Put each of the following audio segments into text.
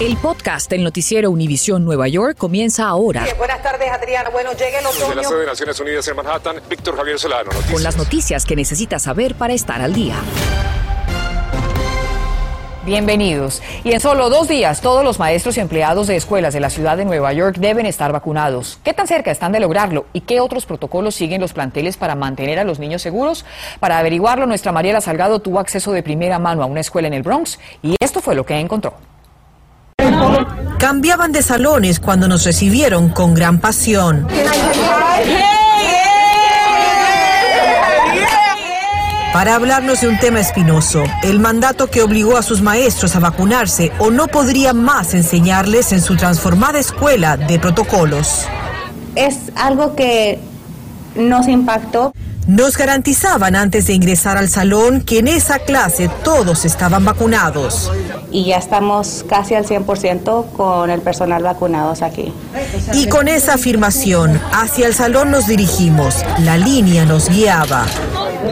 El podcast del noticiero Univisión Nueva York comienza ahora. buenas tardes, Adriana. Bueno, llega el otoño. Desde la sede de Naciones Unidas en Manhattan, Víctor Javier Solano. Noticias. Con las noticias que necesitas saber para estar al día. Bienvenidos. Y en solo dos días, todos los maestros y empleados de escuelas de la ciudad de Nueva York deben estar vacunados. ¿Qué tan cerca están de lograrlo? ¿Y qué otros protocolos siguen los planteles para mantener a los niños seguros? Para averiguarlo, nuestra Mariela Salgado tuvo acceso de primera mano a una escuela en el Bronx y esto fue lo que encontró. Cambiaban de salones cuando nos recibieron con gran pasión. Para hablarnos de un tema espinoso, el mandato que obligó a sus maestros a vacunarse o no podría más enseñarles en su transformada escuela de protocolos. Es algo que nos impactó. Nos garantizaban antes de ingresar al salón que en esa clase todos estaban vacunados. Y ya estamos casi al 100% con el personal vacunados aquí. Y con esa afirmación, hacia el salón nos dirigimos. La línea nos guiaba.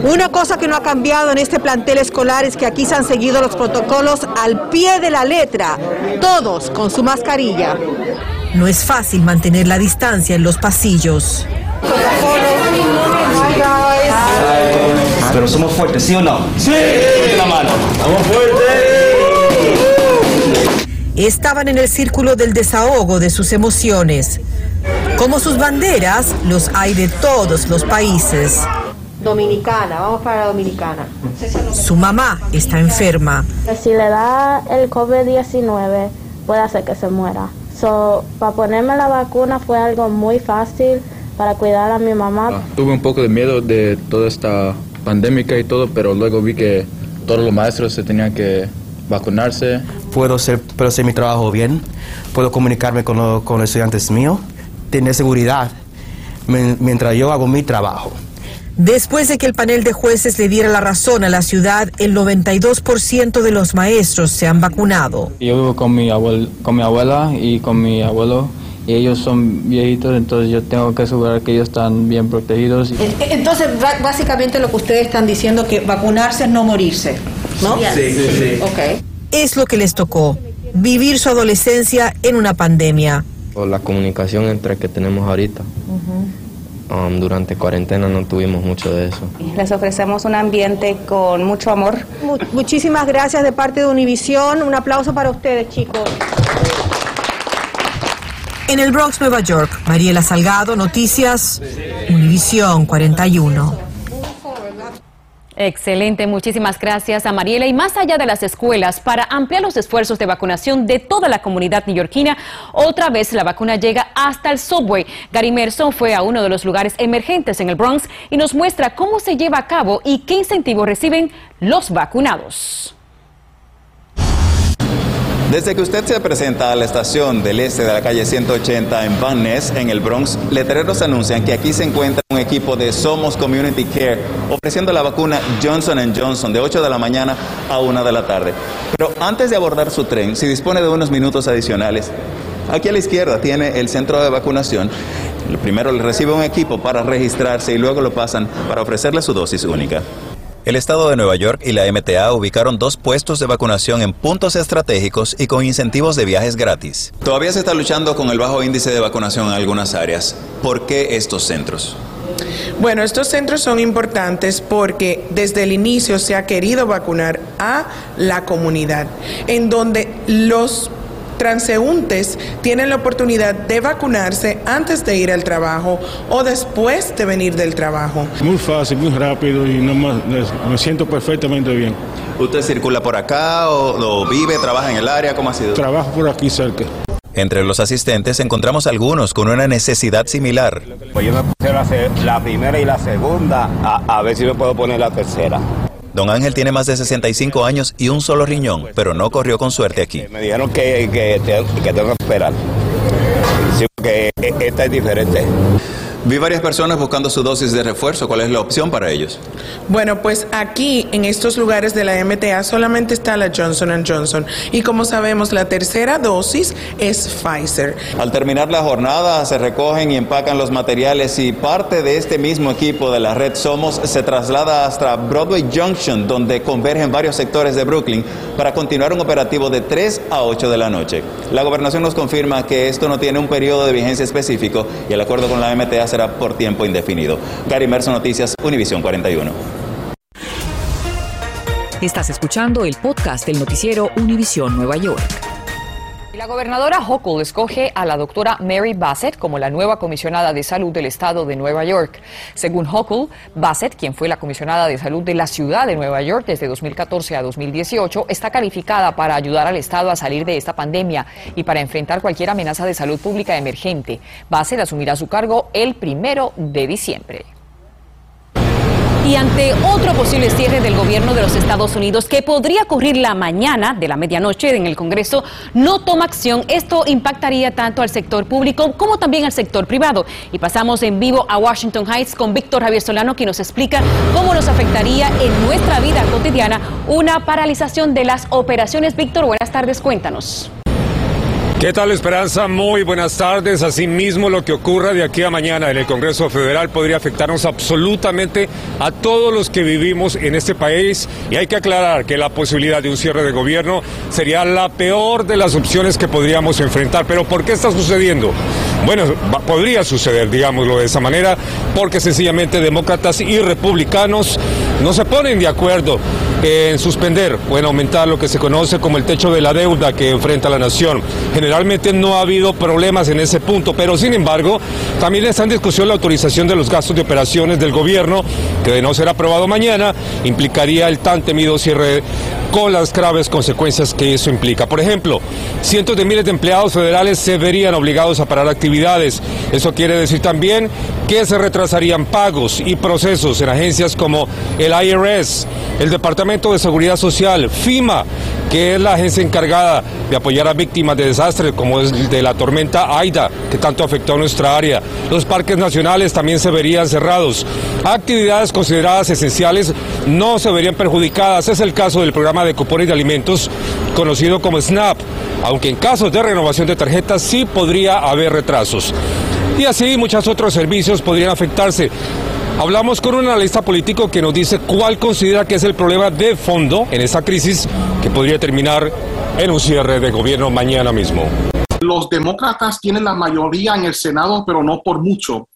Una cosa que no ha cambiado en este plantel escolar es que aquí se han seguido los protocolos al pie de la letra, todos con su mascarilla. No es fácil mantener la distancia en los pasillos. Pero somos fuertes, ¿sí o no? Sí. la mano. Somos fuertes. Estaban en el círculo del desahogo de sus emociones. Como sus banderas, los hay de todos los países. Dominicana, vamos para Dominicana. Su mamá está enferma. Si le da el COVID-19, puede hacer que se muera. So, para ponerme la vacuna fue algo muy fácil para cuidar a mi mamá. Ah, tuve un poco de miedo de toda esta pandemia y todo, pero luego vi que todos los maestros se tenían que vacunarse. Puedo hacer, puedo hacer mi trabajo bien, puedo comunicarme con, lo- con los estudiantes míos, tener seguridad mientras yo hago mi trabajo. Después de que el panel de jueces le diera la razón a la ciudad, el 92% de los maestros se han vacunado. Yo vivo con mi, abuel- con mi abuela y con mi abuelo y ellos son viejitos, entonces yo tengo que asegurar que ellos están bien protegidos. Entonces, ba- básicamente lo que ustedes están diciendo que vacunarse es no morirse, ¿no? Sí, sí, sí. Ok. Es lo que les tocó, vivir su adolescencia en una pandemia. O la comunicación entre que tenemos ahorita. Um, durante cuarentena no tuvimos mucho de eso. Les ofrecemos un ambiente con mucho amor. Mu- muchísimas gracias de parte de Univisión. Un aplauso para ustedes, chicos. En el Bronx, Nueva York, Mariela Salgado, Noticias, Univisión 41. Excelente, muchísimas gracias a Mariela. Y más allá de las escuelas, para ampliar los esfuerzos de vacunación de toda la comunidad neoyorquina, otra vez la vacuna llega hasta el subway. Gary Merson fue a uno de los lugares emergentes en el Bronx y nos muestra cómo se lleva a cabo y qué incentivos reciben los vacunados. Desde que usted se presenta a la estación del este de la calle 180 en Van Ness, en el Bronx, letreros anuncian que aquí se encuentra un equipo de Somos Community Care ofreciendo la vacuna Johnson Johnson de 8 de la mañana a 1 de la tarde. Pero antes de abordar su tren, si dispone de unos minutos adicionales, aquí a la izquierda tiene el centro de vacunación. Primero le recibe un equipo para registrarse y luego lo pasan para ofrecerle su dosis única. El Estado de Nueva York y la MTA ubicaron dos puestos de vacunación en puntos estratégicos y con incentivos de viajes gratis. Todavía se está luchando con el bajo índice de vacunación en algunas áreas. ¿Por qué estos centros? Bueno, estos centros son importantes porque desde el inicio se ha querido vacunar a la comunidad, en donde los transeúntes tienen la oportunidad de vacunarse antes de ir al trabajo o después de venir del trabajo. Muy fácil, muy rápido y no más, me siento perfectamente bien. ¿Usted circula por acá o, o vive, trabaja en el área? ¿Cómo ha sido? Trabajo por aquí cerca. Entre los asistentes encontramos algunos con una necesidad similar. Pues yo me puse la, la primera y la segunda, a, a ver si me puedo poner la tercera. Don Ángel tiene más de 65 años y un solo riñón, pero no corrió con suerte aquí. Me dijeron que, que, te- que tengo que esperar. Sí, porque e- esta es diferente. Vi varias personas buscando su dosis de refuerzo. ¿Cuál es la opción para ellos? Bueno, pues aquí en estos lugares de la MTA solamente está la Johnson Johnson y como sabemos la tercera dosis es Pfizer. Al terminar la jornada se recogen y empacan los materiales y parte de este mismo equipo de la red Somos se traslada hasta Broadway Junction donde convergen varios sectores de Brooklyn para continuar un operativo de 3 a 8 de la noche. La gobernación nos confirma que esto no tiene un periodo de vigencia específico y el acuerdo con la MTA será por tiempo indefinido. Gary Merso Noticias, Univisión 41. Estás escuchando el podcast del noticiero Univisión Nueva York. La gobernadora Hochul escoge a la doctora Mary Bassett como la nueva comisionada de salud del estado de Nueva York. Según Hochul, Bassett, quien fue la comisionada de salud de la ciudad de Nueva York desde 2014 a 2018, está calificada para ayudar al estado a salir de esta pandemia y para enfrentar cualquier amenaza de salud pública emergente. Bassett asumirá su cargo el primero de diciembre. Y ante otro posible cierre del gobierno de los Estados Unidos que podría ocurrir la mañana de la medianoche en el Congreso, no toma acción. Esto impactaría tanto al sector público como también al sector privado. Y pasamos en vivo a Washington Heights con Víctor Javier Solano, que nos explica cómo nos afectaría en nuestra vida cotidiana una paralización de las operaciones. Víctor, buenas tardes, cuéntanos. ¿Qué tal Esperanza? Muy buenas tardes. Asimismo, lo que ocurra de aquí a mañana en el Congreso Federal podría afectarnos absolutamente a todos los que vivimos en este país y hay que aclarar que la posibilidad de un cierre de gobierno sería la peor de las opciones que podríamos enfrentar. Pero ¿por qué está sucediendo? Bueno, podría suceder, digámoslo de esa manera, porque sencillamente demócratas y republicanos no se ponen de acuerdo en suspender o en aumentar lo que se conoce como el techo de la deuda que enfrenta la nación. Generalmente no ha habido problemas en ese punto, pero sin embargo también está en discusión la autorización de los gastos de operaciones del gobierno, que de no ser aprobado mañana implicaría el tan temido cierre con las graves consecuencias que eso implica. Por ejemplo, cientos de miles de empleados federales se verían obligados a parar actividades. Eso quiere decir también que se retrasarían pagos y procesos en agencias como el IRS, el Departamento de Seguridad Social, FIMA, que es la agencia encargada de apoyar a víctimas de desastres como es de la tormenta Aida, que tanto afectó a nuestra área. Los parques nacionales también se verían cerrados. Actividades consideradas esenciales no se verían perjudicadas. Es el caso del programa de cupones de alimentos conocido como SNAP, aunque en casos de renovación de tarjetas sí podría haber retrasos. Y así muchos otros servicios podrían afectarse. Hablamos con un analista político que nos dice cuál considera que es el problema de fondo en esta crisis que podría terminar en un cierre de gobierno mañana mismo. Los demócratas tienen la mayoría en el Senado, pero no por mucho.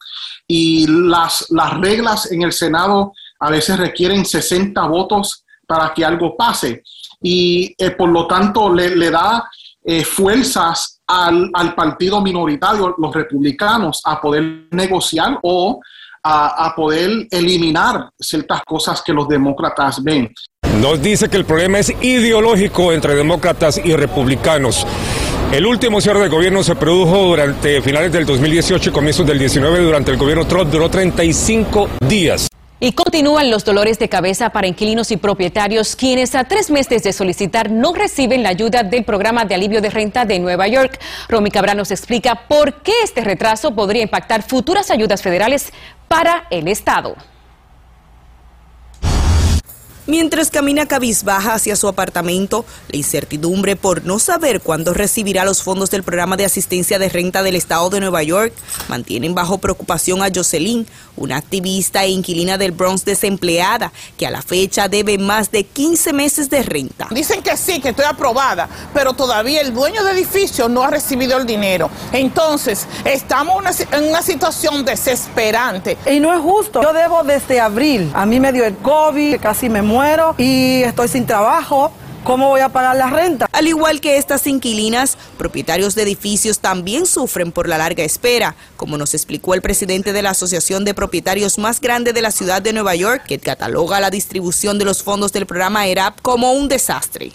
Y las, las reglas en el Senado a veces requieren 60 votos para que algo pase. Y eh, por lo tanto le, da eh, fuerzas al, al, partido minoritario, los republicanos, a poder negociar o a, a poder eliminar ciertas cosas que los demócratas ven. Nos dice que el problema es ideológico entre demócratas y republicanos. El último cierre de gobierno se produjo durante finales del 2018 y comienzos del 19 durante el gobierno Trump, duró 35 días. Y continúan los dolores de cabeza para inquilinos y propietarios quienes a tres meses de solicitar no reciben la ayuda del programa de alivio de renta de Nueva York. Romy Cabral nos explica por qué este retraso podría impactar futuras ayudas federales para el Estado. Mientras camina cabizbaja hacia su apartamento, la incertidumbre por no saber cuándo recibirá los fondos del programa de asistencia de renta del estado de Nueva York mantienen bajo preocupación a Jocelyn, una activista e inquilina del Bronx desempleada que a la fecha debe más de 15 meses de renta. Dicen que sí, que estoy aprobada, pero todavía el dueño del edificio no ha recibido el dinero. Entonces, estamos en una situación desesperante. Y no es justo. Yo debo desde abril. A mí me dio el COVID, casi me muero y estoy sin trabajo. ¿Cómo voy a pagar la renta? Al igual que estas inquilinas, propietarios de edificios también sufren por la larga espera, como nos explicó el presidente de la asociación de propietarios más grande de la ciudad de Nueva York, que cataloga la distribución de los fondos del programa ERAP como un desastre.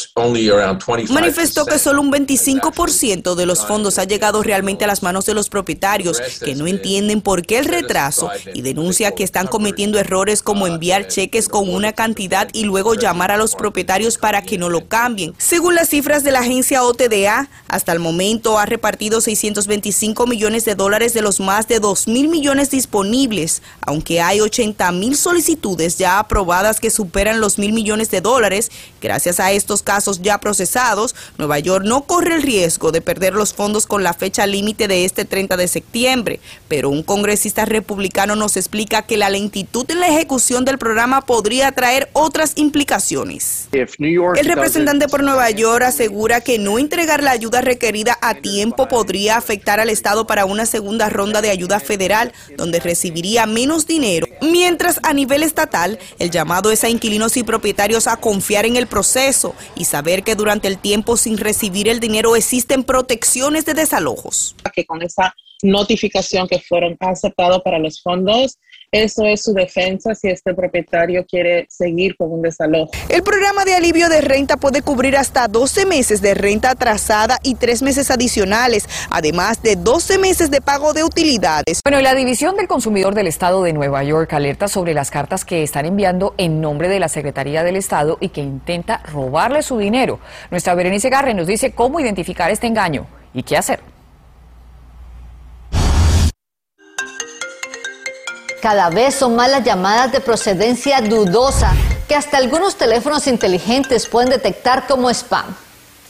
Manifestó que solo un 25% de los fondos ha llegado realmente a las manos de los propietarios, que no entienden por qué el retraso y denuncia que están cometiendo errores como enviar cheques con una cantidad y luego llamar a los propietarios para que no lo lo cambien. Según las cifras de la agencia OTDA, hasta el momento ha repartido 625 millones de dólares de los más de 2 mil millones disponibles, aunque hay 80 mil solicitudes ya aprobadas que superan los mil millones de dólares. Gracias a estos casos ya procesados, Nueva York no corre el riesgo de perder los fondos con la fecha límite de este 30 de septiembre, pero un congresista republicano nos explica que la lentitud en la ejecución del programa podría traer otras implicaciones. El representante por Nueva York asegura que no entregar la ayuda requerida a tiempo podría afectar al Estado para una segunda ronda de ayuda federal, donde recibiría menos dinero, mientras a nivel estatal el llamado es a inquilinos y propietarios a confiar en el proceso y saber que durante el tiempo sin recibir el dinero existen protecciones de desalojos. Que con esa notificación que fueron aceptados para los fondos, eso es su defensa si este propietario quiere seguir con un desalojo. El programa de alivio de renta puede cubrir hasta 12 meses de renta atrasada y 3 meses adicionales, además de 12 meses de pago de utilidades. Bueno, y la División del Consumidor del Estado de Nueva York alerta sobre las cartas que están enviando en nombre de la Secretaría del Estado y que intenta robarle su dinero. Nuestra Berenice Garre nos dice cómo identificar este engaño y qué hacer. Cada vez son más las llamadas de procedencia dudosa que hasta algunos teléfonos inteligentes pueden detectar como spam.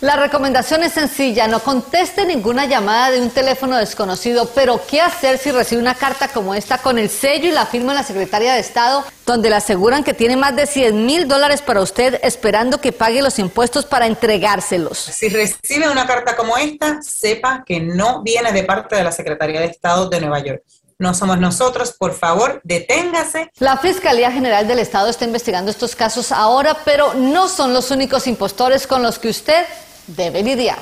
La recomendación es sencilla, no conteste ninguna llamada de un teléfono desconocido, pero ¿qué hacer si recibe una carta como esta con el sello y la firma de la Secretaria de Estado, donde le aseguran que tiene más de 100 mil dólares para usted esperando que pague los impuestos para entregárselos? Si recibe una carta como esta, sepa que no viene de parte de la Secretaría de Estado de Nueva York no somos nosotros, por favor, deténgase. La Fiscalía General del Estado está investigando estos casos ahora, pero no son los únicos impostores con los que usted debe lidiar.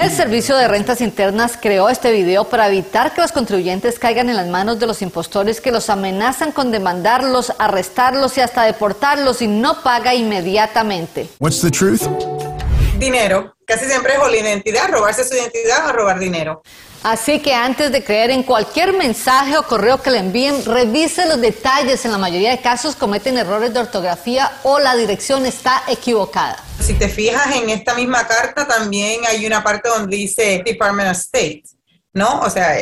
El Servicio de Rentas Internas creó este video para evitar que los contribuyentes caigan en las manos de los impostores que los amenazan con demandarlos, arrestarlos y hasta deportarlos si no paga inmediatamente. What's the truth? Dinero. Casi siempre es o la identidad, robarse su identidad o robar dinero. Así que antes de creer en cualquier mensaje o correo que le envíen, revise los detalles. En la mayoría de casos cometen errores de ortografía o la dirección está equivocada. Si te fijas en esta misma carta, también hay una parte donde dice Department of State, ¿no? O sea,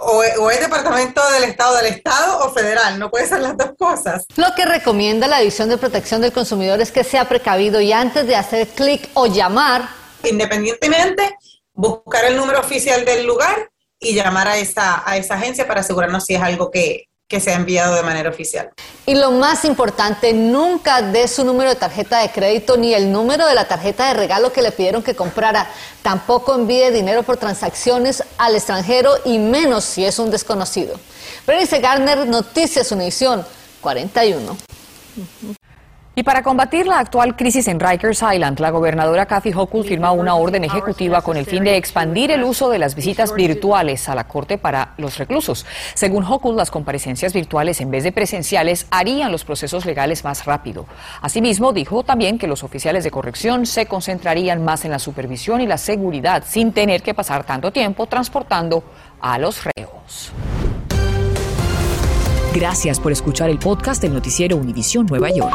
o, o, es Departamento del Estado del Estado o federal, no puede ser las dos cosas. Lo que recomienda la División de Protección del Consumidor es que sea precavido y antes de hacer clic o llamar, independientemente buscar el número oficial del lugar y llamar a esa, a esa agencia para asegurarnos si es algo que, que se ha enviado de manera oficial. Y lo más importante, nunca dé su número de tarjeta de crédito ni el número de la tarjeta de regalo que le pidieron que comprara. Tampoco envíe dinero por transacciones al extranjero y menos si es un desconocido. Berenice Garner, Noticias Univisión 41. Y para combatir la actual crisis en Rikers Island, la gobernadora Kathy Hochul firma una orden ejecutiva con el fin de expandir el uso de las visitas virtuales a la corte para los reclusos. Según Hochul, las comparecencias virtuales en vez de presenciales harían los procesos legales más rápido. Asimismo, dijo también que los oficiales de corrección se concentrarían más en la supervisión y la seguridad sin tener que pasar tanto tiempo transportando a los reos. Gracias por escuchar el podcast del noticiero Univisión Nueva York.